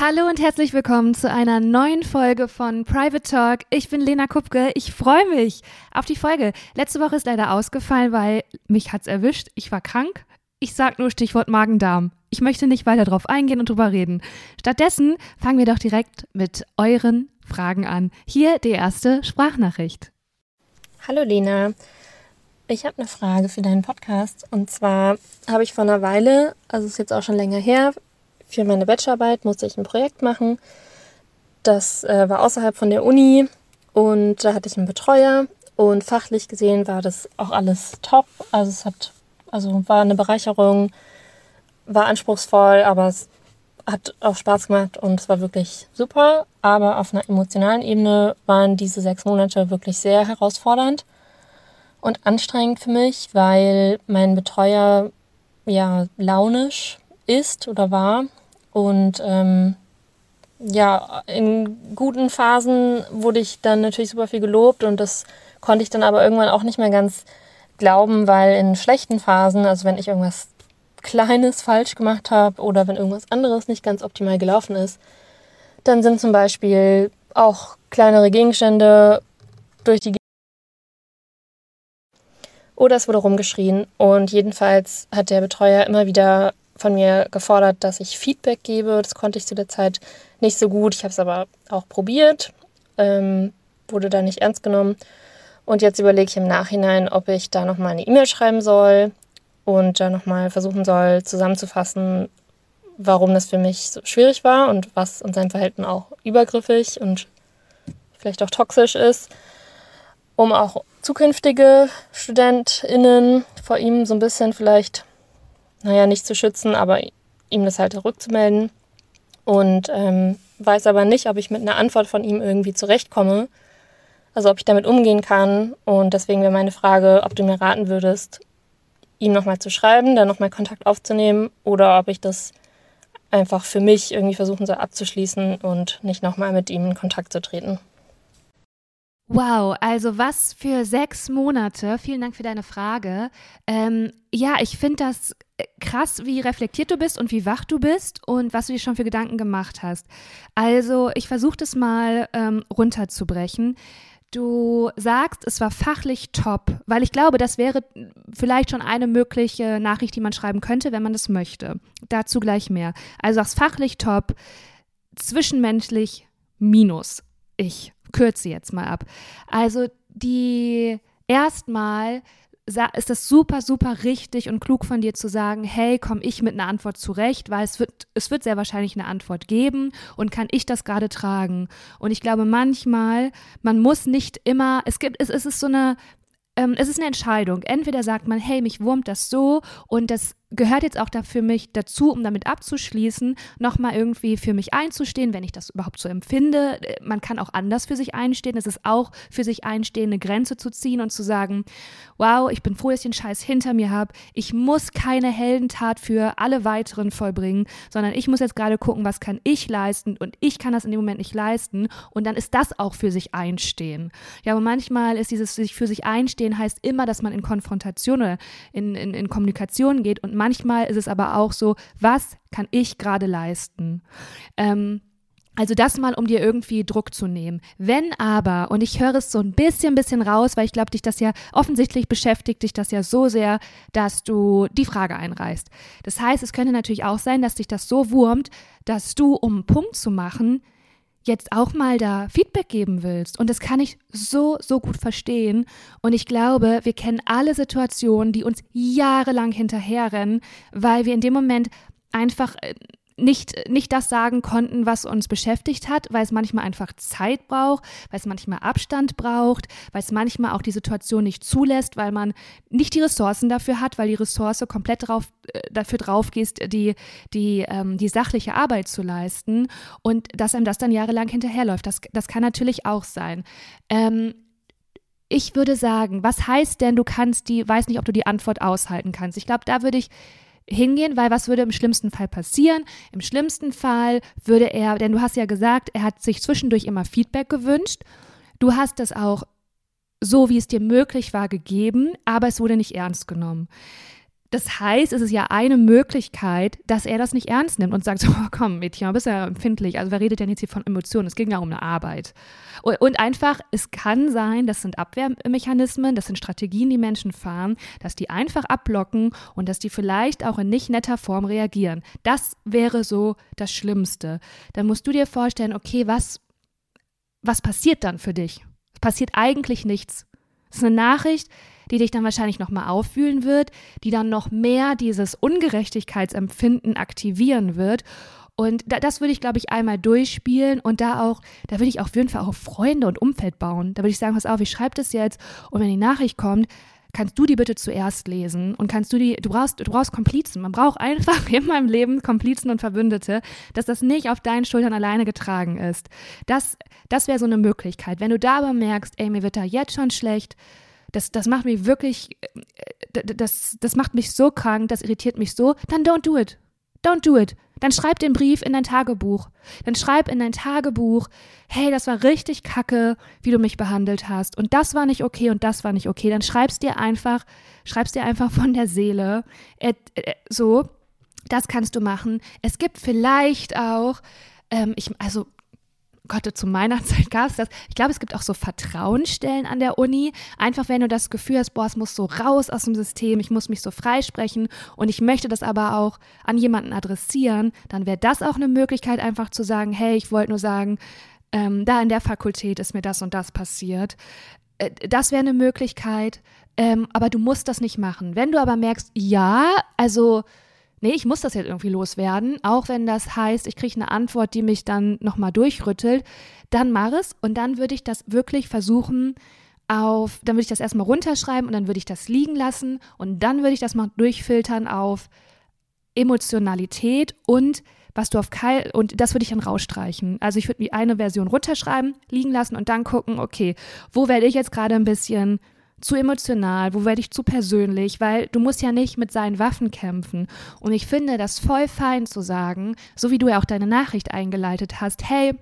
Hallo und herzlich willkommen zu einer neuen Folge von Private Talk. Ich bin Lena Kupke. Ich freue mich auf die Folge. Letzte Woche ist leider ausgefallen, weil mich hat's erwischt. Ich war krank. Ich sag nur Stichwort Magen-Darm. Ich möchte nicht weiter drauf eingehen und drüber reden. Stattdessen fangen wir doch direkt mit euren Fragen an. Hier die erste Sprachnachricht. Hallo Lena. Ich habe eine Frage für deinen Podcast. Und zwar habe ich vor einer Weile, also ist jetzt auch schon länger her, für meine Bachelorarbeit musste ich ein Projekt machen. Das äh, war außerhalb von der Uni und da hatte ich einen Betreuer und fachlich gesehen war das auch alles top. Also es hat, also war eine Bereicherung, war anspruchsvoll, aber es hat auch Spaß gemacht und es war wirklich super. Aber auf einer emotionalen Ebene waren diese sechs Monate wirklich sehr herausfordernd und anstrengend für mich, weil mein Betreuer ja launisch ist oder war und ähm, ja, in guten Phasen wurde ich dann natürlich super viel gelobt und das konnte ich dann aber irgendwann auch nicht mehr ganz glauben, weil in schlechten Phasen, also wenn ich irgendwas Kleines falsch gemacht habe oder wenn irgendwas anderes nicht ganz optimal gelaufen ist, dann sind zum Beispiel auch kleinere Gegenstände durch die oder es wurde rumgeschrien und jedenfalls hat der Betreuer immer wieder von mir gefordert, dass ich Feedback gebe. Das konnte ich zu der Zeit nicht so gut. Ich habe es aber auch probiert, ähm, wurde da nicht ernst genommen. Und jetzt überlege ich im Nachhinein, ob ich da nochmal eine E-Mail schreiben soll und da nochmal versuchen soll, zusammenzufassen, warum das für mich so schwierig war und was in seinem Verhalten auch übergriffig und vielleicht auch toxisch ist, um auch zukünftige StudentInnen vor ihm so ein bisschen vielleicht naja, nicht zu schützen, aber ihm das halt zurückzumelden. Und ähm, weiß aber nicht, ob ich mit einer Antwort von ihm irgendwie zurechtkomme. Also ob ich damit umgehen kann. Und deswegen wäre meine Frage, ob du mir raten würdest, ihm nochmal zu schreiben, dann nochmal Kontakt aufzunehmen oder ob ich das einfach für mich irgendwie versuchen soll abzuschließen und nicht nochmal mit ihm in Kontakt zu treten. Wow, also was für sechs Monate. Vielen Dank für deine Frage. Ähm, ja, ich finde das krass, wie reflektiert du bist und wie wach du bist und was du dir schon für Gedanken gemacht hast. Also, ich versuche das mal ähm, runterzubrechen. Du sagst, es war fachlich top, weil ich glaube, das wäre vielleicht schon eine mögliche Nachricht, die man schreiben könnte, wenn man das möchte. Dazu gleich mehr. Also sagst fachlich top, zwischenmenschlich minus. Ich kürze jetzt mal ab. Also die erstmal ist das super, super richtig und klug von dir zu sagen, hey, komme ich mit einer Antwort zurecht, weil es wird, es wird sehr wahrscheinlich eine Antwort geben und kann ich das gerade tragen. Und ich glaube manchmal, man muss nicht immer, es gibt, es, es ist so eine, ähm, es ist eine Entscheidung. Entweder sagt man, hey, mich wurmt das so und das gehört jetzt auch da für mich dazu, um damit abzuschließen, nochmal irgendwie für mich einzustehen, wenn ich das überhaupt so empfinde. Man kann auch anders für sich einstehen. Es ist auch für sich einstehen, eine Grenze zu ziehen und zu sagen, wow, ich bin froh, dass ich den Scheiß hinter mir habe. Ich muss keine Heldentat für alle weiteren vollbringen, sondern ich muss jetzt gerade gucken, was kann ich leisten und ich kann das in dem Moment nicht leisten und dann ist das auch für sich einstehen. Ja, aber manchmal ist dieses sich für sich einstehen heißt immer, dass man in Konfrontation oder in, in, in Kommunikation geht und manchmal ist es aber auch so, was kann ich gerade leisten? Ähm, also das mal, um dir irgendwie Druck zu nehmen. Wenn aber, und ich höre es so ein bisschen, bisschen raus, weil ich glaube, dich das ja offensichtlich beschäftigt, dich das ja so sehr, dass du die Frage einreißt. Das heißt, es könnte natürlich auch sein, dass dich das so wurmt, dass du, um einen Punkt zu machen, jetzt auch mal da Feedback geben willst. Und das kann ich so, so gut verstehen. Und ich glaube, wir kennen alle Situationen, die uns jahrelang hinterherrennen, weil wir in dem Moment einfach äh, nicht, nicht das sagen konnten, was uns beschäftigt hat, weil es manchmal einfach Zeit braucht, weil es manchmal Abstand braucht, weil es manchmal auch die Situation nicht zulässt, weil man nicht die Ressourcen dafür hat, weil die Ressource komplett drauf, äh, dafür drauf geht, die, die, ähm, die sachliche Arbeit zu leisten und dass einem das dann jahrelang hinterherläuft. Das, das kann natürlich auch sein. Ähm, ich würde sagen, was heißt denn, du kannst die, weiß nicht, ob du die Antwort aushalten kannst. Ich glaube, da würde ich hingehen, weil was würde im schlimmsten Fall passieren? Im schlimmsten Fall würde er, denn du hast ja gesagt, er hat sich zwischendurch immer Feedback gewünscht. Du hast es auch so, wie es dir möglich war, gegeben, aber es wurde nicht ernst genommen. Das heißt, es ist ja eine Möglichkeit, dass er das nicht ernst nimmt und sagt, so, oh, komm, Mädchen, du bist ja empfindlich. Also wer redet denn jetzt hier von Emotionen? Es ging ja um eine Arbeit. Und, einfach, es kann sein, das sind Abwehrmechanismen, das sind Strategien, die Menschen fahren, dass die einfach abblocken und dass die vielleicht auch in nicht netter Form reagieren. Das wäre so das Schlimmste. Dann musst du dir vorstellen, okay, was, was passiert dann für dich? Es passiert eigentlich nichts. Es ist eine Nachricht, die dich dann wahrscheinlich nochmal auffühlen wird, die dann noch mehr dieses Ungerechtigkeitsempfinden aktivieren wird. Und da, das würde ich, glaube ich, einmal durchspielen und da auch, da würde ich auf jeden Fall auch Freunde und Umfeld bauen. Da würde ich sagen, pass auf, ich schreibe das jetzt und wenn die Nachricht kommt, kannst du die bitte zuerst lesen und kannst du die, du brauchst, du brauchst Komplizen. Man braucht einfach in meinem Leben Komplizen und Verbündete, dass das nicht auf deinen Schultern alleine getragen ist. Das, das wäre so eine Möglichkeit. Wenn du da aber merkst, ey, mir wird da jetzt schon schlecht, das, das macht mich wirklich, äh, das, das macht mich so krank, das irritiert mich so, dann don't do it. Don't do it. Dann schreib den Brief in dein Tagebuch. Dann schreib in dein Tagebuch, hey, das war richtig kacke, wie du mich behandelt hast. Und das war nicht okay und das war nicht okay. Dann schreibst dir einfach, schreibst dir einfach von der Seele. Äh, äh, so, das kannst du machen. Es gibt vielleicht auch, ähm, ich, also Gott, zu meiner Zeit gab es das. Ich glaube, es gibt auch so Vertrauensstellen an der Uni. Einfach, wenn du das Gefühl hast, boah, es muss so raus aus dem System, ich muss mich so freisprechen und ich möchte das aber auch an jemanden adressieren, dann wäre das auch eine Möglichkeit, einfach zu sagen, hey, ich wollte nur sagen, ähm, da in der Fakultät ist mir das und das passiert. Äh, das wäre eine Möglichkeit, ähm, aber du musst das nicht machen. Wenn du aber merkst, ja, also nee, ich muss das jetzt irgendwie loswerden, auch wenn das heißt, ich kriege eine Antwort, die mich dann nochmal durchrüttelt, dann mach es. Und dann würde ich das wirklich versuchen auf, dann würde ich das erstmal runterschreiben und dann würde ich das liegen lassen. Und dann würde ich das mal durchfiltern auf Emotionalität und was du auf Keil und das würde ich dann rausstreichen. Also ich würde mir eine Version runterschreiben, liegen lassen und dann gucken, okay, wo werde ich jetzt gerade ein bisschen zu emotional, wo werde ich zu persönlich, weil du musst ja nicht mit seinen Waffen kämpfen. Und ich finde das voll fein zu sagen, so wie du ja auch deine Nachricht eingeleitet hast, hey,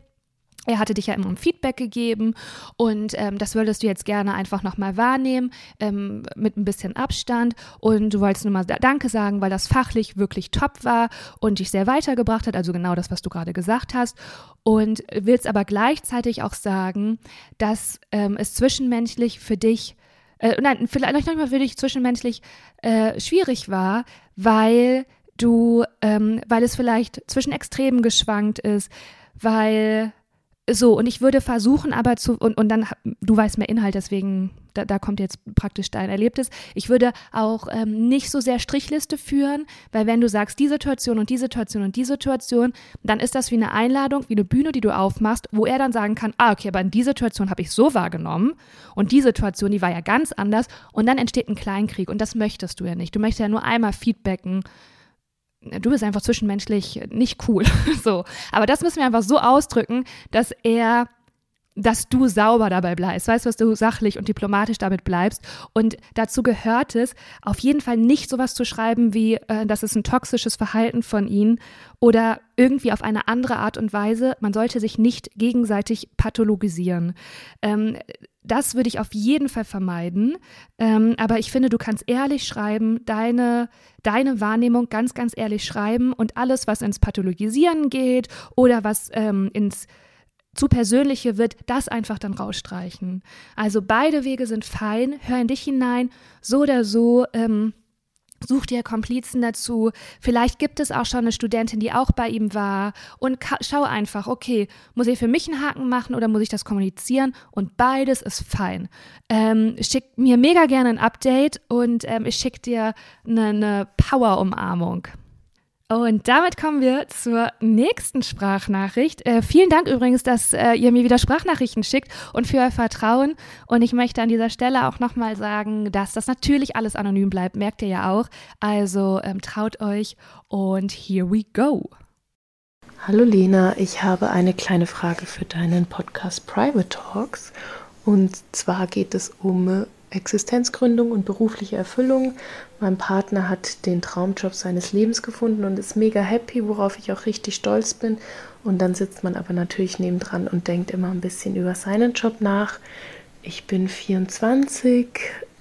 er hatte dich ja immer um Feedback gegeben und ähm, das würdest du jetzt gerne einfach nochmal wahrnehmen ähm, mit ein bisschen Abstand und du wolltest nur mal Danke sagen, weil das fachlich wirklich top war und dich sehr weitergebracht hat, also genau das, was du gerade gesagt hast und willst aber gleichzeitig auch sagen, dass ähm, es zwischenmenschlich für dich äh, nein, vielleicht manchmal für dich zwischenmenschlich äh, schwierig war, weil du, ähm, weil es vielleicht zwischen Extremen geschwankt ist, weil so, und ich würde versuchen, aber zu, und, und dann, du weißt mehr Inhalt, deswegen, da, da kommt jetzt praktisch dein Erlebtes. Ich würde auch ähm, nicht so sehr Strichliste führen, weil wenn du sagst, die Situation und die Situation und die Situation, dann ist das wie eine Einladung, wie eine Bühne, die du aufmachst, wo er dann sagen kann, ah, okay, aber in die Situation habe ich so wahrgenommen und die Situation, die war ja ganz anders und dann entsteht ein Kleinkrieg und das möchtest du ja nicht. Du möchtest ja nur einmal feedbacken, du bist einfach zwischenmenschlich nicht cool. so. Aber das müssen wir einfach so ausdrücken, dass er dass du sauber dabei bleibst, weißt du, dass du sachlich und diplomatisch damit bleibst. Und dazu gehört es, auf jeden Fall nicht sowas zu schreiben wie, äh, das ist ein toxisches Verhalten von ihnen oder irgendwie auf eine andere Art und Weise. Man sollte sich nicht gegenseitig pathologisieren. Ähm, das würde ich auf jeden Fall vermeiden. Ähm, aber ich finde, du kannst ehrlich schreiben, deine, deine Wahrnehmung ganz, ganz ehrlich schreiben und alles, was ins Pathologisieren geht oder was ähm, ins zu persönliche wird, das einfach dann rausstreichen. Also beide Wege sind fein, hör in dich hinein, so oder so. Ähm, Such dir Komplizen dazu. Vielleicht gibt es auch schon eine Studentin, die auch bei ihm war. Und schau einfach, okay, muss ich für mich einen Haken machen oder muss ich das kommunizieren? Und beides ist fein. Ähm, schick mir mega gerne ein Update und ähm, ich schicke dir eine, eine Power-Umarmung. Und damit kommen wir zur nächsten Sprachnachricht. Äh, vielen Dank übrigens, dass äh, ihr mir wieder Sprachnachrichten schickt und für euer Vertrauen. Und ich möchte an dieser Stelle auch nochmal sagen, dass das natürlich alles anonym bleibt, merkt ihr ja auch. Also ähm, traut euch und here we go. Hallo Lena, ich habe eine kleine Frage für deinen Podcast Private Talks. Und zwar geht es um Existenzgründung und berufliche Erfüllung. Mein Partner hat den Traumjob seines Lebens gefunden und ist mega happy, worauf ich auch richtig stolz bin. Und dann sitzt man aber natürlich nebendran und denkt immer ein bisschen über seinen Job nach. Ich bin 24,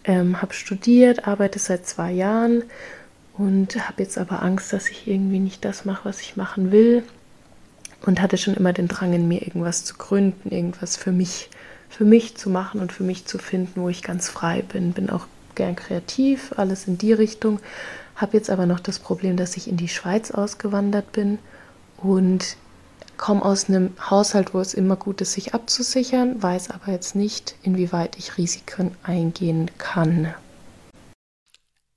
ähm, habe studiert, arbeite seit zwei Jahren und habe jetzt aber Angst, dass ich irgendwie nicht das mache, was ich machen will und hatte schon immer den Drang in mir, irgendwas zu gründen, irgendwas für mich, für mich zu machen und für mich zu finden, wo ich ganz frei bin. Bin auch gern kreativ, alles in die Richtung. Habe jetzt aber noch das Problem, dass ich in die Schweiz ausgewandert bin und komme aus einem Haushalt, wo es immer gut ist, sich abzusichern, weiß aber jetzt nicht, inwieweit ich Risiken eingehen kann.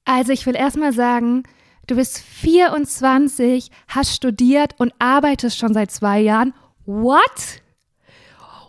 Also ich will erstmal sagen, du bist 24, hast studiert und arbeitest schon seit zwei Jahren. What?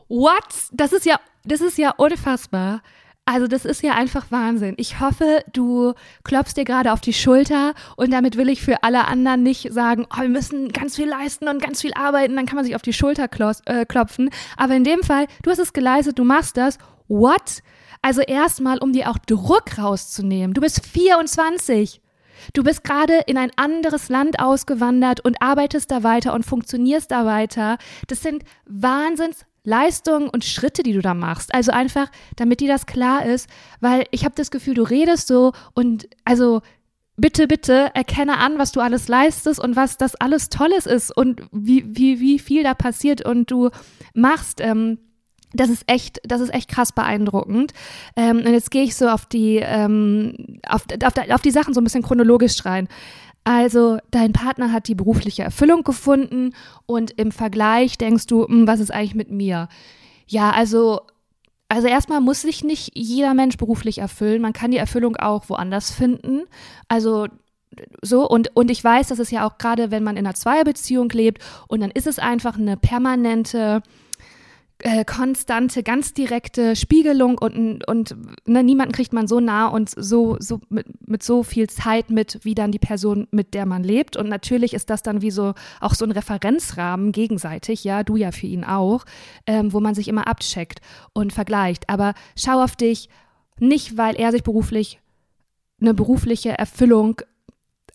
What? Das ist ja, das ist ja unfassbar. Also das ist ja einfach Wahnsinn. Ich hoffe, du klopfst dir gerade auf die Schulter und damit will ich für alle anderen nicht sagen, oh, wir müssen ganz viel leisten und ganz viel arbeiten, dann kann man sich auf die Schulter äh, klopfen. Aber in dem Fall, du hast es geleistet, du machst das. What? Also erstmal, um dir auch Druck rauszunehmen. Du bist 24. Du bist gerade in ein anderes Land ausgewandert und arbeitest da weiter und funktionierst da weiter. Das sind Wahnsinnsleistungen und Schritte, die du da machst. Also einfach, damit dir das klar ist, weil ich habe das Gefühl, du redest so und also bitte, bitte erkenne an, was du alles leistest und was das alles Tolles ist und wie, wie, wie viel da passiert und du machst. Ähm, das ist echt, das ist echt krass beeindruckend. Ähm, und jetzt gehe ich so auf die, ähm, auf, auf, auf die Sachen so ein bisschen chronologisch rein. Also, dein Partner hat die berufliche Erfüllung gefunden und im Vergleich denkst du, hm, was ist eigentlich mit mir? Ja, also, also erstmal muss sich nicht jeder Mensch beruflich erfüllen. Man kann die Erfüllung auch woanders finden. Also, so und, und ich weiß, dass es ja auch gerade, wenn man in einer Zweierbeziehung lebt und dann ist es einfach eine permanente äh, konstante, ganz direkte Spiegelung und, und ne, niemanden kriegt man so nah und so, so mit, mit so viel Zeit mit, wie dann die Person, mit der man lebt. Und natürlich ist das dann wie so auch so ein Referenzrahmen gegenseitig, ja, du ja für ihn auch, ähm, wo man sich immer abcheckt und vergleicht. Aber schau auf dich, nicht weil er sich beruflich eine berufliche Erfüllung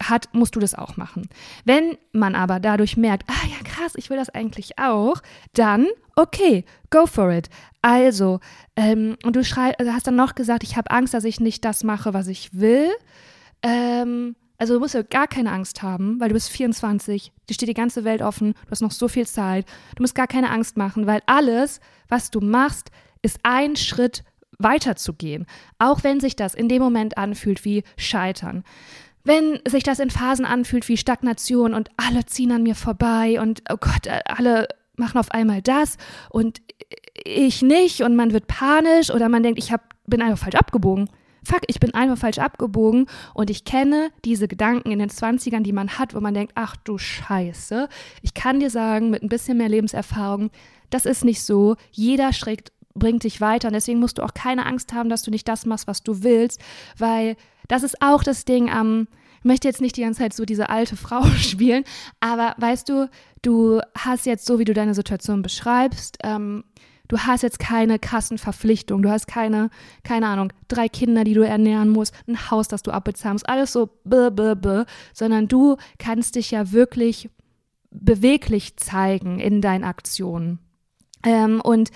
hat, musst du das auch machen. Wenn man aber dadurch merkt, ah ja krass, ich will das eigentlich auch, dann okay, go for it. Also, ähm, und du schrei also hast dann noch gesagt, ich habe Angst, dass ich nicht das mache, was ich will. Ähm, also du musst ja gar keine Angst haben, weil du bist 24, dir steht die ganze Welt offen, du hast noch so viel Zeit. Du musst gar keine Angst machen, weil alles, was du machst, ist ein Schritt weiterzugehen. Auch wenn sich das in dem Moment anfühlt wie Scheitern wenn sich das in Phasen anfühlt wie Stagnation und alle ziehen an mir vorbei und oh Gott, alle machen auf einmal das und ich nicht und man wird panisch oder man denkt, ich hab, bin einfach falsch abgebogen. Fuck, ich bin einfach falsch abgebogen und ich kenne diese Gedanken in den 20ern, die man hat, wo man denkt, ach du Scheiße. Ich kann dir sagen, mit ein bisschen mehr Lebenserfahrung, das ist nicht so. Jeder Schritt bringt dich weiter und deswegen musst du auch keine Angst haben, dass du nicht das machst, was du willst, weil das ist auch das Ding am, ich möchte jetzt nicht die ganze Zeit so diese alte Frau spielen, aber weißt du, du hast jetzt so, wie du deine Situation beschreibst, ähm, du hast jetzt keine Kassenverpflichtung, du hast keine, keine Ahnung, drei Kinder, die du ernähren musst, ein Haus, das du abbezahlen musst, alles so b, b, b, sondern du kannst dich ja wirklich beweglich zeigen in deinen Aktionen. Ähm, und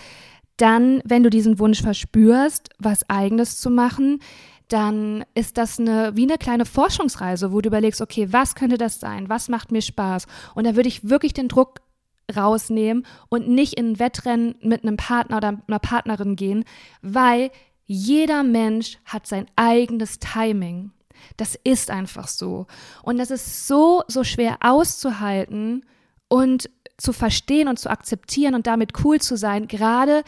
dann, wenn du diesen Wunsch verspürst, was eigenes zu machen, dann ist das eine, wie eine kleine Forschungsreise, wo du überlegst, okay, was könnte das sein? Was macht mir Spaß? Und da würde ich wirklich den Druck rausnehmen und nicht in ein Wettrennen mit einem Partner oder einer Partnerin gehen, weil jeder Mensch hat sein eigenes Timing. Das ist einfach so. Und das ist so, so schwer auszuhalten und zu verstehen und zu akzeptieren und damit cool zu sein, gerade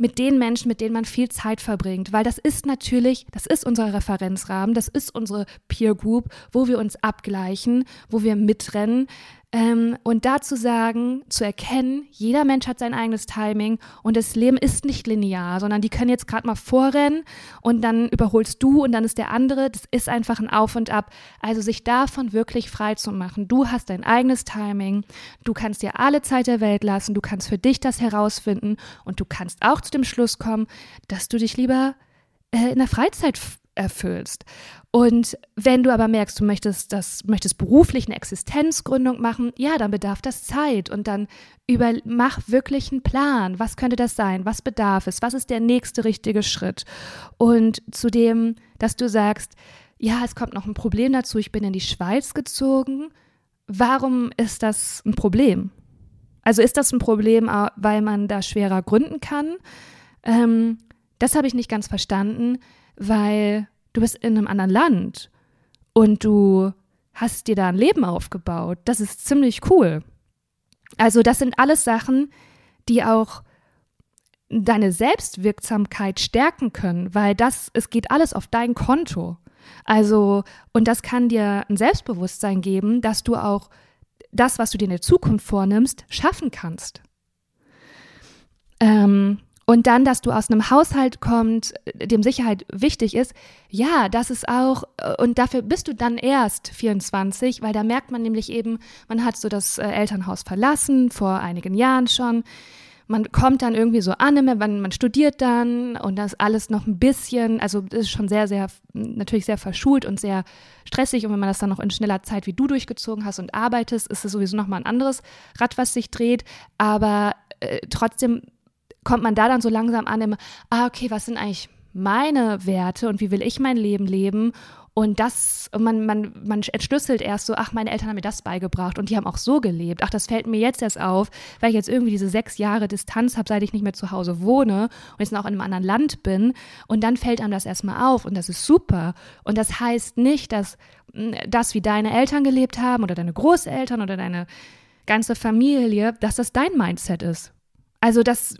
mit den Menschen, mit denen man viel Zeit verbringt, weil das ist natürlich, das ist unser Referenzrahmen, das ist unsere Peer Group, wo wir uns abgleichen, wo wir mitrennen, ähm, und dazu sagen, zu erkennen, jeder Mensch hat sein eigenes Timing und das Leben ist nicht linear, sondern die können jetzt gerade mal vorrennen und dann überholst du und dann ist der andere. Das ist einfach ein Auf und Ab. Also sich davon wirklich frei zu machen. Du hast dein eigenes Timing, du kannst dir alle Zeit der Welt lassen, du kannst für dich das herausfinden und du kannst auch zu dem Schluss kommen, dass du dich lieber äh, in der Freizeit erfüllst. Und wenn du aber merkst, du möchtest das, möchtest beruflich eine Existenzgründung machen, ja, dann bedarf das Zeit und dann über, mach wirklich einen Plan. Was könnte das sein? Was bedarf es? Was ist der nächste richtige Schritt? Und zudem, dass du sagst, ja, es kommt noch ein Problem dazu, ich bin in die Schweiz gezogen. Warum ist das ein Problem? Also ist das ein Problem, weil man da schwerer gründen kann? Ähm, das habe ich nicht ganz verstanden, weil du bist in einem anderen Land und du hast dir da ein Leben aufgebaut. Das ist ziemlich cool. Also das sind alles Sachen, die auch deine Selbstwirksamkeit stärken können, weil das, es geht alles auf dein Konto. Also, und das kann dir ein Selbstbewusstsein geben, dass du auch das, was du dir in der Zukunft vornimmst, schaffen kannst. Ähm, und dann, dass du aus einem Haushalt kommst, dem Sicherheit wichtig ist, ja, das ist auch, und dafür bist du dann erst 24, weil da merkt man nämlich eben, man hat so das äh, Elternhaus verlassen, vor einigen Jahren schon. Man kommt dann irgendwie so an, man, man studiert dann und das alles noch ein bisschen, also das ist schon sehr, sehr, natürlich sehr verschult und sehr stressig. Und wenn man das dann noch in schneller Zeit wie du durchgezogen hast und arbeitest, ist es sowieso nochmal ein anderes Rad, was sich dreht. Aber äh, trotzdem kommt man da dann so langsam an, im, ah, okay, was sind eigentlich meine Werte und wie will ich mein Leben leben? Und das, man, man, man entschlüsselt erst so, ach, meine Eltern haben mir das beigebracht und die haben auch so gelebt. Ach, das fällt mir jetzt erst auf, weil ich jetzt irgendwie diese sechs Jahre Distanz habe, seit ich nicht mehr zu Hause wohne und jetzt auch in einem anderen Land bin. Und dann fällt einem das erstmal auf und das ist super. Und das heißt nicht, dass das, wie deine Eltern gelebt haben oder deine Großeltern oder deine ganze Familie, dass das dein Mindset ist. Also das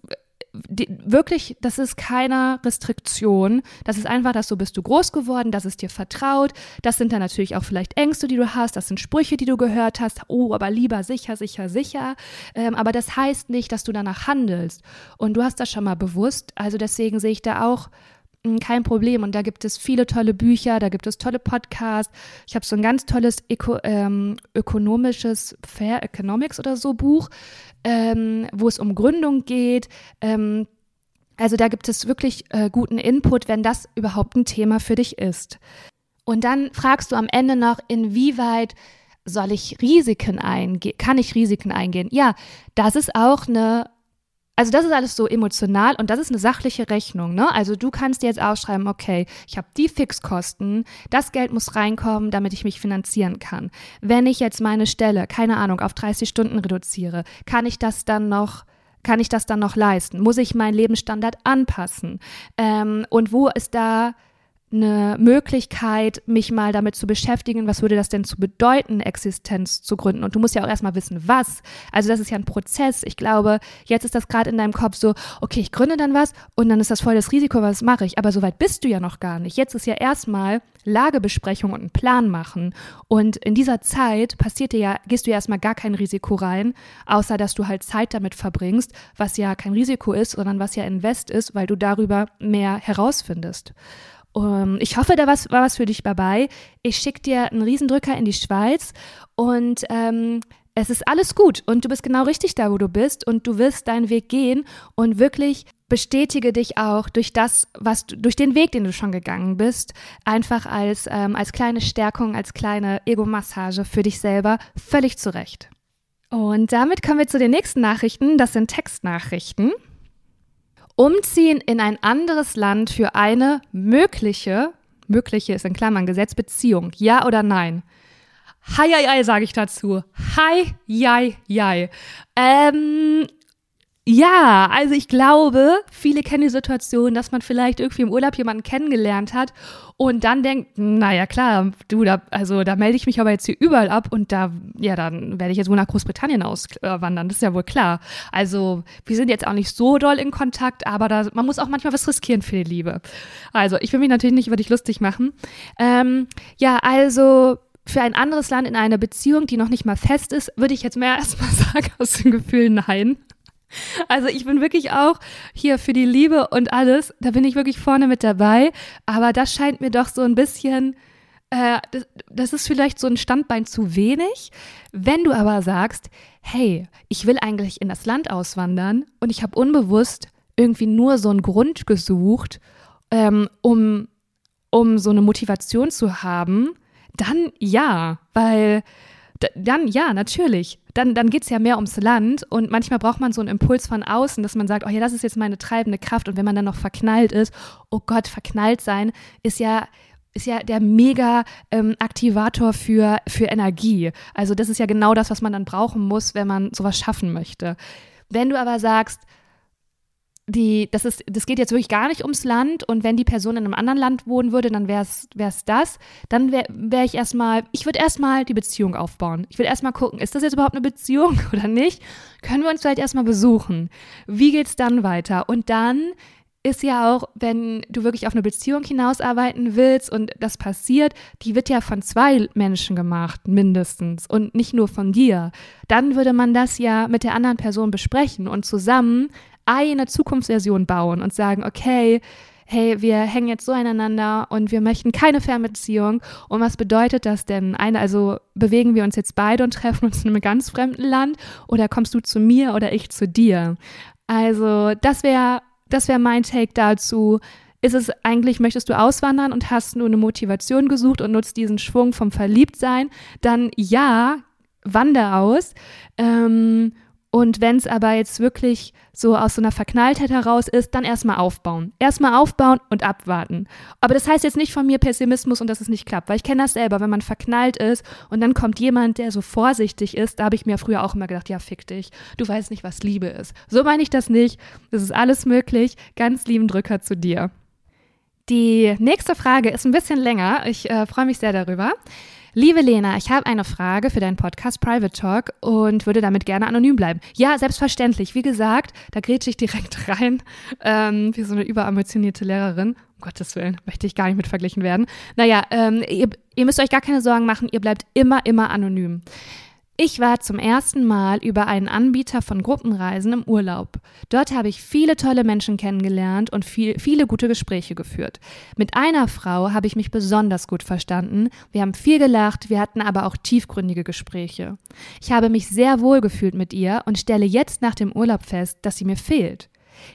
die, wirklich, das ist keine Restriktion. Das ist einfach, dass so bist du groß geworden, das ist dir vertraut. Das sind dann natürlich auch vielleicht Ängste, die du hast. Das sind Sprüche, die du gehört hast. Oh, aber lieber sicher, sicher, sicher. Ähm, aber das heißt nicht, dass du danach handelst. Und du hast das schon mal bewusst. Also deswegen sehe ich da auch kein Problem. Und da gibt es viele tolle Bücher, da gibt es tolle Podcasts. Ich habe so ein ganz tolles Öko, ähm, ökonomisches Fair Economics oder so Buch, ähm, wo es um Gründung geht. Ähm, also da gibt es wirklich äh, guten Input, wenn das überhaupt ein Thema für dich ist. Und dann fragst du am Ende noch, inwieweit soll ich Risiken eingehen? Kann ich Risiken eingehen? Ja, das ist auch eine also das ist alles so emotional und das ist eine sachliche Rechnung. Ne? Also du kannst jetzt ausschreiben, okay, ich habe die Fixkosten, das Geld muss reinkommen, damit ich mich finanzieren kann. Wenn ich jetzt meine Stelle, keine Ahnung, auf 30 Stunden reduziere, kann ich das dann noch kann ich das dann noch leisten? Muss ich meinen Lebensstandard anpassen? Ähm, und wo ist da eine Möglichkeit, mich mal damit zu beschäftigen, was würde das denn zu bedeuten, Existenz zu gründen. Und du musst ja auch erstmal wissen, was. Also das ist ja ein Prozess. Ich glaube, jetzt ist das gerade in deinem Kopf so, okay, ich gründe dann was und dann ist das voll das Risiko, was mache ich. Aber so weit bist du ja noch gar nicht. Jetzt ist ja erstmal Lagebesprechung und einen Plan machen. Und in dieser Zeit passiert dir ja, gehst du ja erstmal gar kein Risiko rein, außer dass du halt Zeit damit verbringst, was ja kein Risiko ist, sondern was ja Invest ist, weil du darüber mehr herausfindest. Um, ähm, ich hoffe, da was, war was für dich dabei. Ich schicke dir einen Riesendrücker in die Schweiz und ähm, es ist alles gut und du bist genau richtig da, wo du bist und du wirst deinen Weg gehen und wirklich bestätige dich auch durch das, was du, durch den Weg, den du schon gegangen bist, einfach als, ähm, als kleine Stärkung, als kleine Ego-Massage für dich selber völlig zurecht. Und damit kommen wir zu den nächsten Nachrichten. Das sind Textnachrichten. Umziehen in ein anderes Land für eine mögliche, mögliche ist in Klammern Gesetz, Beziehung, ja oder nein? Hi, hi, hi, sage ich dazu. Hi, hi, hi. Ähm, ja, also ich glaube, viele kennen die Situation, dass man vielleicht irgendwie im Urlaub jemanden kennengelernt hat und dann denkt, naja klar, du, da, also da melde ich mich aber jetzt hier überall ab und da, ja, dann werde ich jetzt wohl nach Großbritannien auswandern, das ist ja wohl klar. Also wir sind jetzt auch nicht so doll in Kontakt, aber da, man muss auch manchmal was riskieren für die Liebe. Also ich will mich natürlich nicht über dich lustig machen. Ähm, ja, also für ein anderes Land in eine Beziehung, die noch nicht mal fest ist, würde ich jetzt mehr erstmal sagen aus dem Gefühl nein. Also ich bin wirklich auch hier für die Liebe und alles, da bin ich wirklich vorne mit dabei. Aber das scheint mir doch so ein bisschen, äh, das, das ist vielleicht so ein Standbein zu wenig. Wenn du aber sagst, hey, ich will eigentlich in das Land auswandern und ich habe unbewusst irgendwie nur so einen Grund gesucht, ähm, um, um so eine Motivation zu haben, dann ja, weil dann ja, natürlich. Dann, dann geht es ja mehr ums Land und manchmal braucht man so einen Impuls von außen, dass man sagt, oh ja, das ist jetzt meine treibende Kraft und wenn man dann noch verknallt ist, oh Gott, verknallt sein ist ja ist ja der mega ähm, Aktivator für, für Energie. Also das ist ja genau das, was man dann brauchen muss, wenn man sowas schaffen möchte. Wenn du aber sagst, die, das, ist, das geht jetzt wirklich gar nicht ums Land und wenn die Person in einem anderen Land wohnen würde, dann wäre es das. Dann wäre wär ich erstmal, ich würde erstmal die Beziehung aufbauen. Ich würde erstmal gucken, ist das jetzt überhaupt eine Beziehung oder nicht? Können wir uns vielleicht erstmal besuchen? Wie geht es dann weiter? Und dann ist ja auch, wenn du wirklich auf eine Beziehung hinausarbeiten willst und das passiert, die wird ja von zwei Menschen gemacht, mindestens, und nicht nur von dir. Dann würde man das ja mit der anderen Person besprechen und zusammen eine Zukunftsversion bauen und sagen, okay, hey, wir hängen jetzt so aneinander und wir möchten keine Fernbeziehung. Und was bedeutet das denn? Eine, also bewegen wir uns jetzt beide und treffen uns in einem ganz fremden Land oder kommst du zu mir oder ich zu dir? Also, das wäre das wäre mein Take dazu. Ist es eigentlich, möchtest du auswandern und hast nur eine Motivation gesucht und nutzt diesen Schwung vom Verliebtsein? Dann ja, wander aus. Ähm, und wenn es aber jetzt wirklich so aus so einer Verknalltheit heraus ist, dann erstmal aufbauen. Erstmal aufbauen und abwarten. Aber das heißt jetzt nicht von mir Pessimismus und dass es nicht klappt, weil ich kenne das selber, wenn man verknallt ist und dann kommt jemand, der so vorsichtig ist, da habe ich mir früher auch immer gedacht, ja, fick dich, du weißt nicht, was Liebe ist. So meine ich das nicht. Das ist alles möglich. Ganz lieben Drücker zu dir. Die nächste Frage ist ein bisschen länger. Ich äh, freue mich sehr darüber. Liebe Lena, ich habe eine Frage für deinen Podcast Private Talk und würde damit gerne anonym bleiben. Ja, selbstverständlich. Wie gesagt, da grätsche ich direkt rein, ähm, wie so eine überambitionierte Lehrerin. Um Gottes Willen, möchte ich gar nicht mit verglichen werden. Naja, ähm, ihr, ihr müsst euch gar keine Sorgen machen, ihr bleibt immer, immer anonym. Ich war zum ersten Mal über einen Anbieter von Gruppenreisen im Urlaub. Dort habe ich viele tolle Menschen kennengelernt und viel, viele gute Gespräche geführt. Mit einer Frau habe ich mich besonders gut verstanden. Wir haben viel gelacht, wir hatten aber auch tiefgründige Gespräche. Ich habe mich sehr wohl gefühlt mit ihr und stelle jetzt nach dem Urlaub fest, dass sie mir fehlt.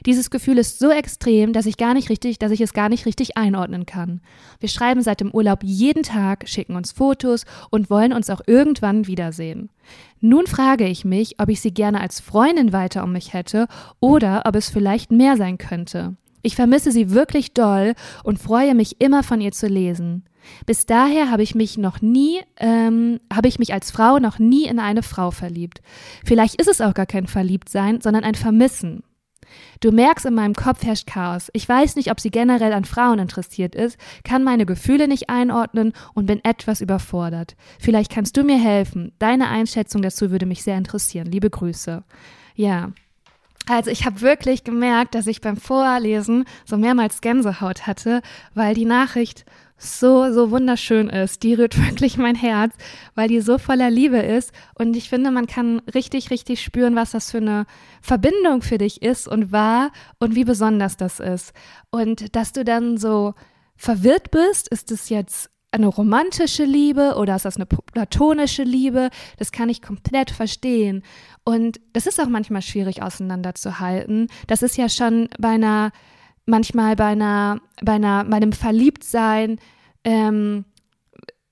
Dieses Gefühl ist so extrem, dass ich gar nicht richtig, dass ich es gar nicht richtig einordnen kann. Wir schreiben seit dem Urlaub jeden Tag, schicken uns Fotos und wollen uns auch irgendwann wiedersehen. Nun frage ich mich, ob ich sie gerne als Freundin weiter um mich hätte oder ob es vielleicht mehr sein könnte. Ich vermisse sie wirklich doll und freue mich immer von ihr zu lesen. Bis daher habe ich mich noch nie, ähm, habe ich mich als Frau noch nie in eine Frau verliebt. Vielleicht ist es auch gar kein Verliebtsein, sondern ein Vermissen. Du merkst, in meinem Kopf herrscht Chaos. Ich weiß nicht, ob sie generell an Frauen interessiert ist, kann meine Gefühle nicht einordnen und bin etwas überfordert. Vielleicht kannst du mir helfen. Deine Einschätzung dazu würde mich sehr interessieren. Liebe Grüße. Ja. Also ich habe wirklich gemerkt, dass ich beim Vorlesen so mehrmals Gänsehaut hatte, weil die Nachricht so, so wunderschön ist. Die rührt wirklich mein Herz, weil die so voller Liebe ist. Und ich finde, man kann richtig, richtig spüren, was das für eine Verbindung für dich ist und war und wie besonders das ist. Und dass du dann so verwirrt bist, ist es jetzt eine romantische Liebe oder ist das eine platonische Liebe? Das kann ich komplett verstehen. Und das ist auch manchmal schwierig auseinanderzuhalten. Das ist ja schon bei einer manchmal bei einer, bei einer, bei einem Verliebtsein ähm,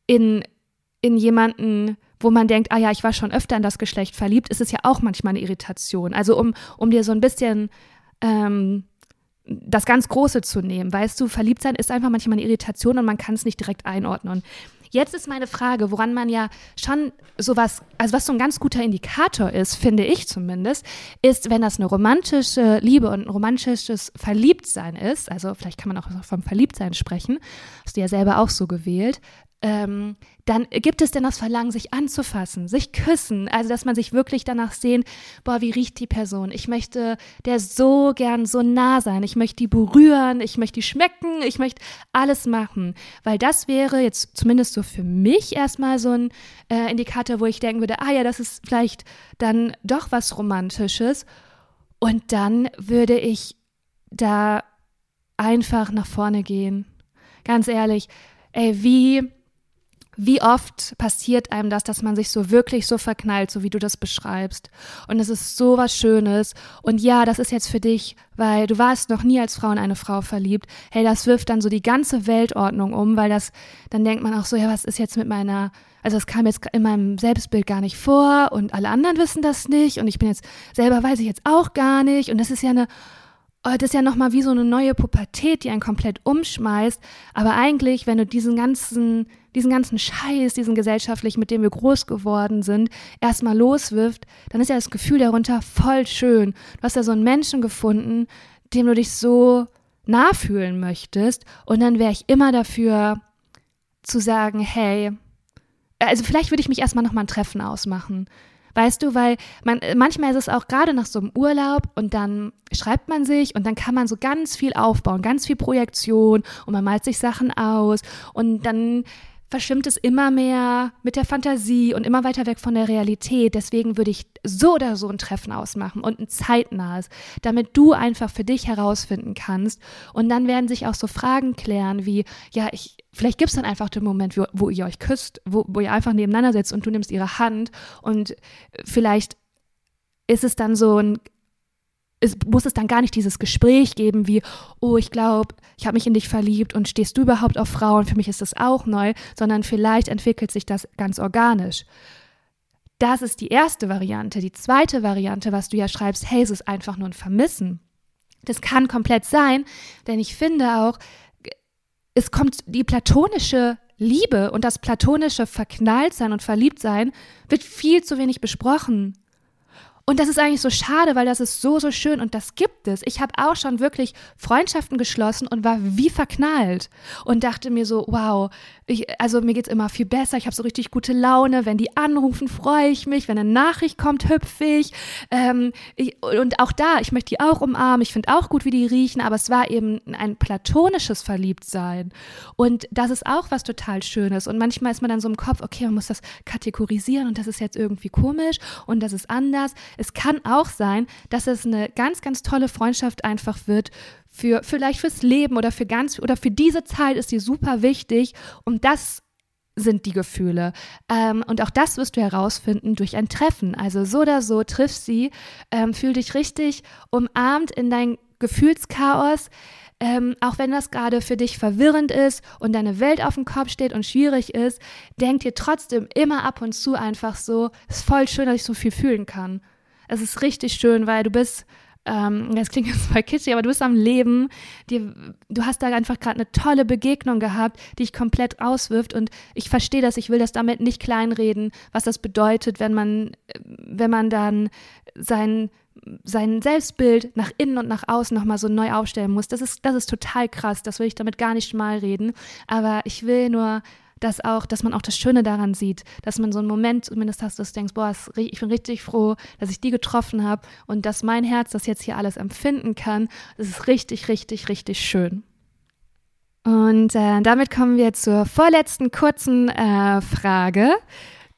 in, in jemanden, wo man denkt, ah ja, ich war schon öfter in das Geschlecht verliebt, ist es ja auch manchmal eine Irritation. Also um, um dir so ein bisschen ähm, das ganz Große zu nehmen. Weißt du, verliebt sein ist einfach manchmal eine Irritation und man kann es nicht direkt einordnen. Jetzt ist meine Frage, woran man ja schon sowas, also was so ein ganz guter Indikator ist, finde ich zumindest, ist, wenn das eine romantische Liebe und ein romantisches Verliebtsein ist, also vielleicht kann man auch vom Verliebtsein sprechen, hast du ja selber auch so gewählt, ähm, dann gibt es denn das Verlangen, sich anzufassen, sich küssen, also dass man sich wirklich danach sehnt, boah, wie riecht die Person? Ich möchte der so gern so nah sein, ich möchte die berühren, ich möchte die schmecken, ich möchte alles machen, weil das wäre jetzt zumindest so für mich erstmal so ein äh, Indikator, wo ich denken würde, ah ja, das ist vielleicht dann doch was Romantisches. Und dann würde ich da einfach nach vorne gehen. Ganz ehrlich, ey, wie wie oft passiert einem das, dass man sich so wirklich so verknallt, so wie du das beschreibst? Und es ist so was Schönes. Und ja, das ist jetzt für dich, weil du warst noch nie als Frau in eine Frau verliebt. Hey, das wirft dann so die ganze Weltordnung um, weil das, dann denkt man auch so, ja, was ist jetzt mit meiner, also das kam jetzt in meinem Selbstbild gar nicht vor und alle anderen wissen das nicht und ich bin jetzt, selber weiß ich jetzt auch gar nicht und das ist ja eine oh, das ist ja nochmal wie so eine neue Pubertät, die einen komplett umschmeißt. Aber eigentlich, wenn du diesen ganzen, diesen ganzen Scheiß, diesen gesellschaftlich, mit dem wir groß geworden sind, erstmal loswirft, dann ist ja das Gefühl darunter voll schön. Du hast ja so einen Menschen gefunden, dem du dich so nachfühlen möchtest. Und dann wäre ich immer dafür zu sagen, hey, also vielleicht würde ich mich erstmal nochmal ein Treffen ausmachen. Weißt du, weil man, manchmal ist es auch gerade nach so einem Urlaub und dann schreibt man sich und dann kann man so ganz viel aufbauen, ganz viel Projektion und man malt sich Sachen aus und dann verschwimmt es immer mehr mit der Fantasie und immer weiter weg von der Realität. Deswegen würde ich so oder so ein Treffen ausmachen und ein zeitnahes, damit du einfach für dich herausfinden kannst. Und dann werden sich auch so Fragen klären wie, ja, ich, vielleicht gibt es dann einfach den Moment, wo, wo ihr euch küsst, wo, wo ihr einfach nebeneinander sitzt und du nimmst ihre Hand und vielleicht ist es dann so ein es muss es dann gar nicht dieses Gespräch geben wie, oh, ich glaube, ich habe mich in dich verliebt und stehst du überhaupt auf Frauen? Für mich ist das auch neu, sondern vielleicht entwickelt sich das ganz organisch. Das ist die erste Variante. Die zweite Variante, was du ja schreibst, hey, es ist einfach nur ein Vermissen. Das kann komplett sein, denn ich finde auch, es kommt die platonische Liebe und das platonische Verknalltsein und Verliebtsein wird viel zu wenig besprochen. Und das ist eigentlich so schade, weil das ist so, so schön und das gibt es. Ich habe auch schon wirklich Freundschaften geschlossen und war wie verknallt und dachte mir so, wow, ich, also mir geht es immer viel besser, ich habe so richtig gute Laune, wenn die anrufen, freue ich mich, wenn eine Nachricht kommt, hüpfe ich. Ähm, ich. Und auch da, ich möchte die auch umarmen, ich finde auch gut, wie die riechen, aber es war eben ein platonisches Verliebtsein. Und das ist auch was total Schönes. Und manchmal ist man dann so im Kopf, okay, man muss das kategorisieren und das ist jetzt irgendwie komisch und das ist anders. Es kann auch sein, dass es eine ganz, ganz tolle Freundschaft einfach wird für vielleicht fürs Leben oder für ganz oder für diese Zeit ist sie super wichtig und das sind die Gefühle. Ähm, und auch das wirst du herausfinden durch ein Treffen. Also so oder so triff sie, ähm, fühl dich richtig umarmt in dein Gefühlschaos. Ähm, auch wenn das gerade für dich verwirrend ist und deine Welt auf dem Kopf steht und schwierig ist, denk dir trotzdem immer ab und zu einfach so, es ist voll schön, dass ich so viel fühlen kann. Es ist richtig schön, weil du bist ähm, das klingt jetzt voll kitschig, aber du bist am Leben, die, du hast da einfach gerade eine tolle Begegnung gehabt, die dich komplett auswirft. Und ich verstehe das, ich will das damit nicht kleinreden, was das bedeutet, wenn man, wenn man dann sein, sein Selbstbild nach innen und nach außen nochmal so neu aufstellen muss. Das ist, das ist total krass, das will ich damit gar nicht mal reden, aber ich will nur dass auch, dass man auch das Schöne daran sieht, dass man so einen Moment zumindest hast, dass du denkst, boah, ich bin richtig froh, dass ich die getroffen habe und dass mein Herz das jetzt hier alles empfinden kann. Das ist richtig, richtig, richtig schön. Und äh, damit kommen wir zur vorletzten kurzen äh, Frage.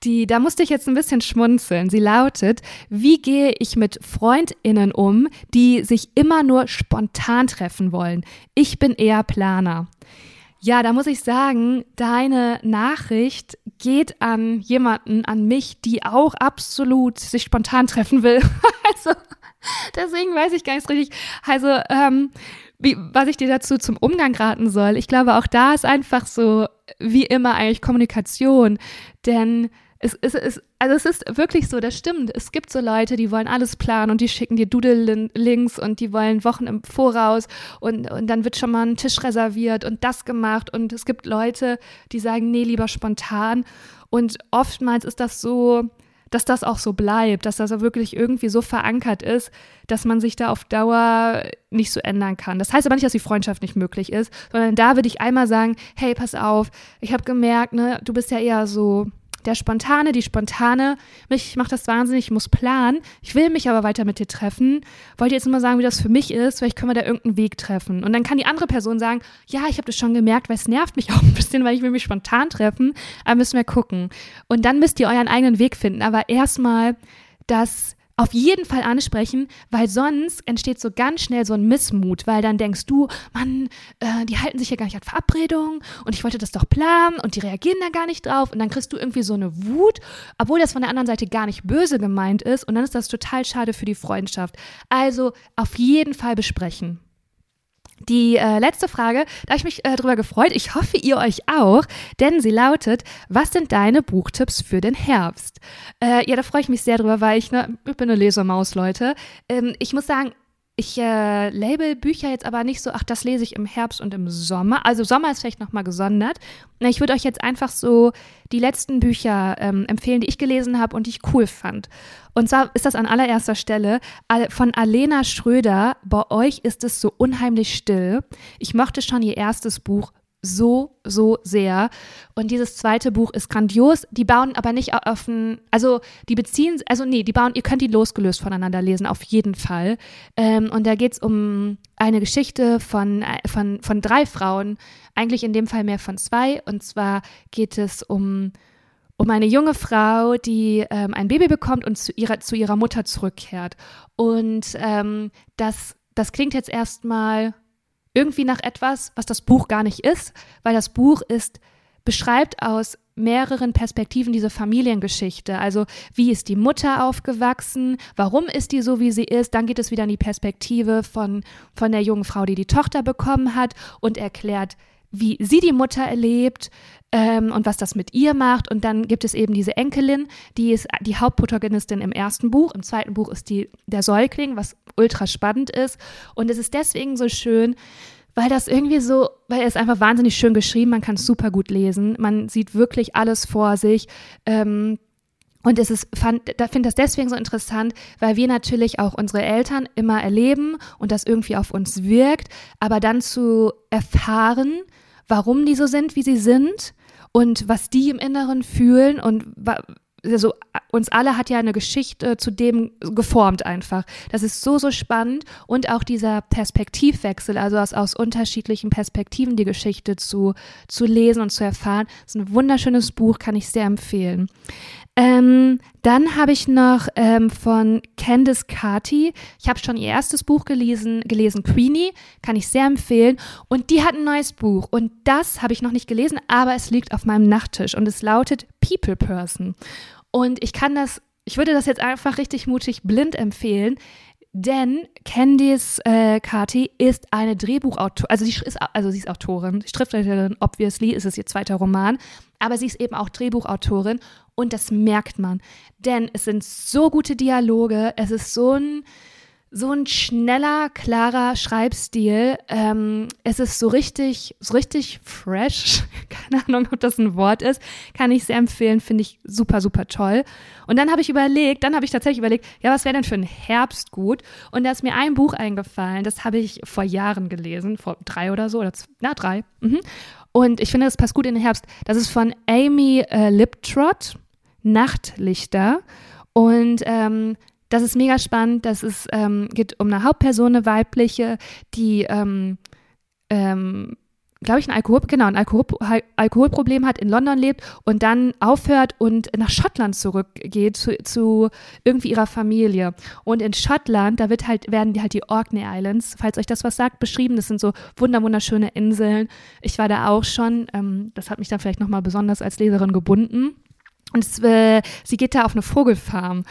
Die, da musste ich jetzt ein bisschen schmunzeln. Sie lautet, wie gehe ich mit Freundinnen um, die sich immer nur spontan treffen wollen? Ich bin eher Planer. Ja, da muss ich sagen, deine Nachricht geht an jemanden, an mich, die auch absolut sich spontan treffen will. also, deswegen weiß ich gar nicht richtig. Also, ähm, wie, was ich dir dazu zum Umgang raten soll. Ich glaube, auch da ist einfach so, wie immer eigentlich Kommunikation. Denn es, es, es, also es ist wirklich so, das stimmt. Es gibt so Leute, die wollen alles planen und die schicken dir Doodle-Links und die wollen Wochen im Voraus und, und dann wird schon mal ein Tisch reserviert und das gemacht. Und es gibt Leute, die sagen, nee, lieber spontan. Und oftmals ist das so, dass das auch so bleibt, dass das auch wirklich irgendwie so verankert ist, dass man sich da auf Dauer nicht so ändern kann. Das heißt aber nicht, dass die Freundschaft nicht möglich ist, sondern da würde ich einmal sagen, hey, pass auf, ich habe gemerkt, ne, du bist ja eher so der Spontane, die Spontane, mich macht das wahnsinnig, ich muss planen. Ich will mich aber weiter mit dir treffen. Wollte jetzt nur mal sagen, wie das für mich ist. Vielleicht können wir da irgendeinen Weg treffen. Und dann kann die andere Person sagen, ja, ich habe das schon gemerkt, weil es nervt mich auch ein bisschen, weil ich will mich spontan treffen. Aber müssen wir gucken. Und dann müsst ihr euren eigenen Weg finden. Aber erstmal das auf jeden Fall ansprechen, weil sonst entsteht so ganz schnell so ein Missmut, weil dann denkst du, Mann, äh, die halten sich ja gar nicht an Verabredungen und ich wollte das doch planen und die reagieren da gar nicht drauf und dann kriegst du irgendwie so eine Wut, obwohl das von der anderen Seite gar nicht böse gemeint ist und dann ist das total schade für die Freundschaft. Also auf jeden Fall besprechen. Die äh, letzte Frage, da habe ich mich äh, drüber gefreut. Ich hoffe, ihr euch auch, denn sie lautet: Was sind deine Buchtipps für den Herbst? Äh, ja, da freue ich mich sehr drüber, weil ich, ne, ich bin eine Lesermaus, Leute. Ähm, ich muss sagen, ich äh, label Bücher jetzt aber nicht so, ach, das lese ich im Herbst und im Sommer. Also Sommer ist vielleicht nochmal gesondert. Ich würde euch jetzt einfach so die letzten Bücher ähm, empfehlen, die ich gelesen habe und die ich cool fand. Und zwar ist das an allererster Stelle von Alena Schröder. Bei euch ist es so unheimlich still. Ich mochte schon ihr erstes Buch so, so sehr. Und dieses zweite Buch ist grandios. Die bauen aber nicht auf ein, also die beziehen, also nee, die bauen, ihr könnt die losgelöst voneinander lesen, auf jeden Fall. Ähm, und da geht es um eine Geschichte von, äh, von, von drei Frauen, eigentlich in dem Fall mehr von zwei. Und zwar geht es um, um eine junge Frau, die ähm, ein Baby bekommt und zu ihrer, zu ihrer Mutter zurückkehrt. Und ähm, das, das klingt jetzt erstmal irgendwie nach etwas, was das Buch gar nicht ist, weil das Buch ist, beschreibt aus mehreren Perspektiven diese Familiengeschichte. Also wie ist die Mutter aufgewachsen? Warum ist die so, wie sie ist? Dann geht es wieder in die Perspektive von, von der jungen Frau, die die Tochter bekommen hat und erklärt, wie sie die Mutter erlebt ähm, und was das mit ihr macht. Und dann gibt es eben diese Enkelin, die ist die Hauptprotagonistin im ersten Buch. Im zweiten Buch ist die der Säugling, was ultra spannend ist. Und es ist deswegen so schön, weil das irgendwie so, weil er ist einfach wahnsinnig schön geschrieben, man kann es super gut lesen, man sieht wirklich alles vor sich. Ähm, und es ist, fand, da finde das deswegen so interessant, weil wir natürlich auch unsere Eltern immer erleben und das irgendwie auf uns wirkt, aber dann zu erfahren, warum die so sind, wie sie sind und was die im Inneren fühlen und also uns alle hat ja eine Geschichte zu dem geformt einfach. Das ist so, so spannend und auch dieser Perspektivwechsel, also aus, aus unterschiedlichen Perspektiven die Geschichte zu, zu lesen und zu erfahren, ist ein wunderschönes Buch, kann ich sehr empfehlen. Ähm, dann habe ich noch ähm, von Candice Carty, ich habe schon ihr erstes Buch gelesen, gelesen Queenie, kann ich sehr empfehlen. Und die hat ein neues Buch und das habe ich noch nicht gelesen, aber es liegt auf meinem Nachttisch und es lautet People Person. Und ich kann das, ich würde das jetzt einfach richtig mutig blind empfehlen. Denn Candice äh, Carty ist eine Drehbuchautorin, also sie ist, also sie ist Autorin, Schriftstellerin, obviously, ist es ihr zweiter Roman, aber sie ist eben auch Drehbuchautorin und das merkt man. Denn es sind so gute Dialoge, es ist so ein, so ein schneller, klarer Schreibstil. Ähm, es ist so richtig, so richtig fresh. Keine Ahnung, ob das ein Wort ist. Kann ich sehr empfehlen, finde ich super, super toll. Und dann habe ich überlegt, dann habe ich tatsächlich überlegt, ja, was wäre denn für ein Herbst gut? Und da ist mir ein Buch eingefallen, das habe ich vor Jahren gelesen, vor drei oder so, oder na, drei. Mhm. Und ich finde, das passt gut in den Herbst. Das ist von Amy äh, Liptrot, Nachtlichter. Und ähm, das ist mega spannend. Das ist, ähm, geht um eine Hauptperson, eine weibliche, die, ähm, ähm, glaube ich, ein, Alkohol, genau, ein Alkohol, Alkoholproblem hat, in London lebt und dann aufhört und nach Schottland zurückgeht zu, zu irgendwie ihrer Familie. Und in Schottland, da wird halt, werden die halt die Orkney Islands, falls euch das was sagt, beschrieben. Das sind so wunderschöne Inseln. Ich war da auch schon. Ähm, das hat mich dann vielleicht nochmal besonders als Leserin gebunden. Und es, äh, sie geht da auf eine Vogelfarm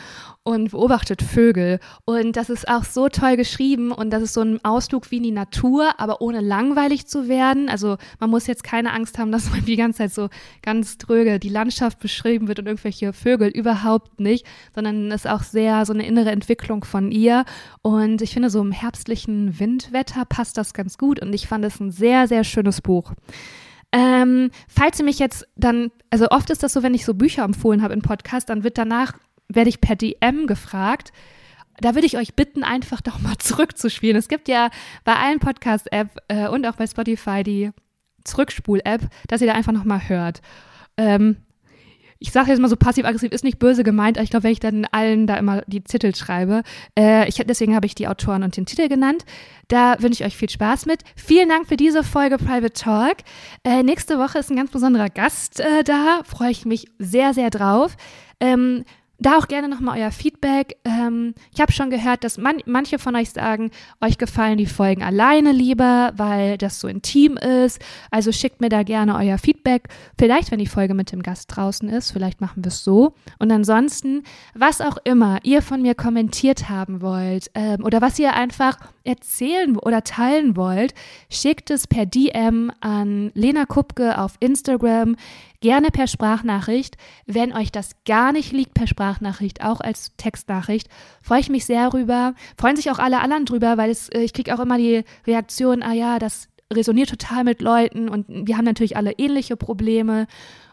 und beobachtet Vögel. Und das ist auch so toll geschrieben und das ist so ein Ausflug wie in die Natur, aber ohne langweilig zu werden. Also man muss jetzt keine Angst haben, dass man die ganze Zeit so ganz dröge die Landschaft beschrieben wird und irgendwelche Vögel überhaupt nicht, sondern es ist auch sehr so eine innere Entwicklung von ihr. Und ich finde, so im herbstlichen Windwetter passt das ganz gut und ich fand es ein sehr, sehr schönes Buch. Ähm, falls ihr mich jetzt dann, also oft ist das so, wenn ich so Bücher empfohlen habe im Podcast, dann wird danach, werde ich per DM gefragt. Da würde ich euch bitten, einfach doch mal zurückzuspielen. Es gibt ja bei allen Podcast-App äh, und auch bei Spotify die Zurückspul-App, dass ihr da einfach noch mal hört. Ähm, ich sage jetzt mal so passiv-aggressiv, ist nicht böse gemeint, aber ich glaube, wenn ich dann allen da immer die Titel schreibe, äh, ich, deswegen habe ich die Autoren und den Titel genannt. Da wünsche ich euch viel Spaß mit. Vielen Dank für diese Folge Private Talk. Äh, nächste Woche ist ein ganz besonderer Gast äh, da, freue ich mich sehr, sehr drauf. Ähm, da auch gerne nochmal euer Feedback. Ähm, ich habe schon gehört, dass man, manche von euch sagen, euch gefallen die Folgen alleine lieber, weil das so intim ist. Also schickt mir da gerne euer Feedback. Vielleicht, wenn die Folge mit dem Gast draußen ist, vielleicht machen wir es so. Und ansonsten, was auch immer ihr von mir kommentiert haben wollt ähm, oder was ihr einfach erzählen oder teilen wollt, schickt es per DM an Lena Kupke auf Instagram gerne per Sprachnachricht. Wenn euch das gar nicht liegt, per Sprachnachricht, auch als Textnachricht, freue ich mich sehr rüber. Freuen sich auch alle anderen drüber, weil es, äh, ich kriege auch immer die Reaktion, ah ja, das resoniert total mit Leuten und wir haben natürlich alle ähnliche Probleme.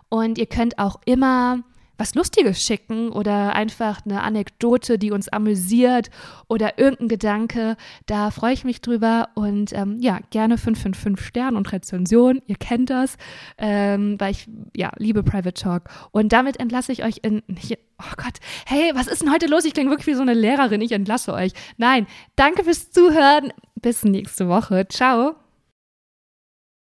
Und ihr könnt auch immer was Lustiges schicken oder einfach eine Anekdote, die uns amüsiert oder irgendein Gedanke. Da freue ich mich drüber und ähm, ja, gerne 555 Sterne und Rezension. Ihr kennt das, ähm, weil ich ja liebe Private Talk. Und damit entlasse ich euch in. Nicht, oh Gott, hey, was ist denn heute los? Ich klinge wirklich wie so eine Lehrerin. Ich entlasse euch. Nein, danke fürs Zuhören. Bis nächste Woche. Ciao.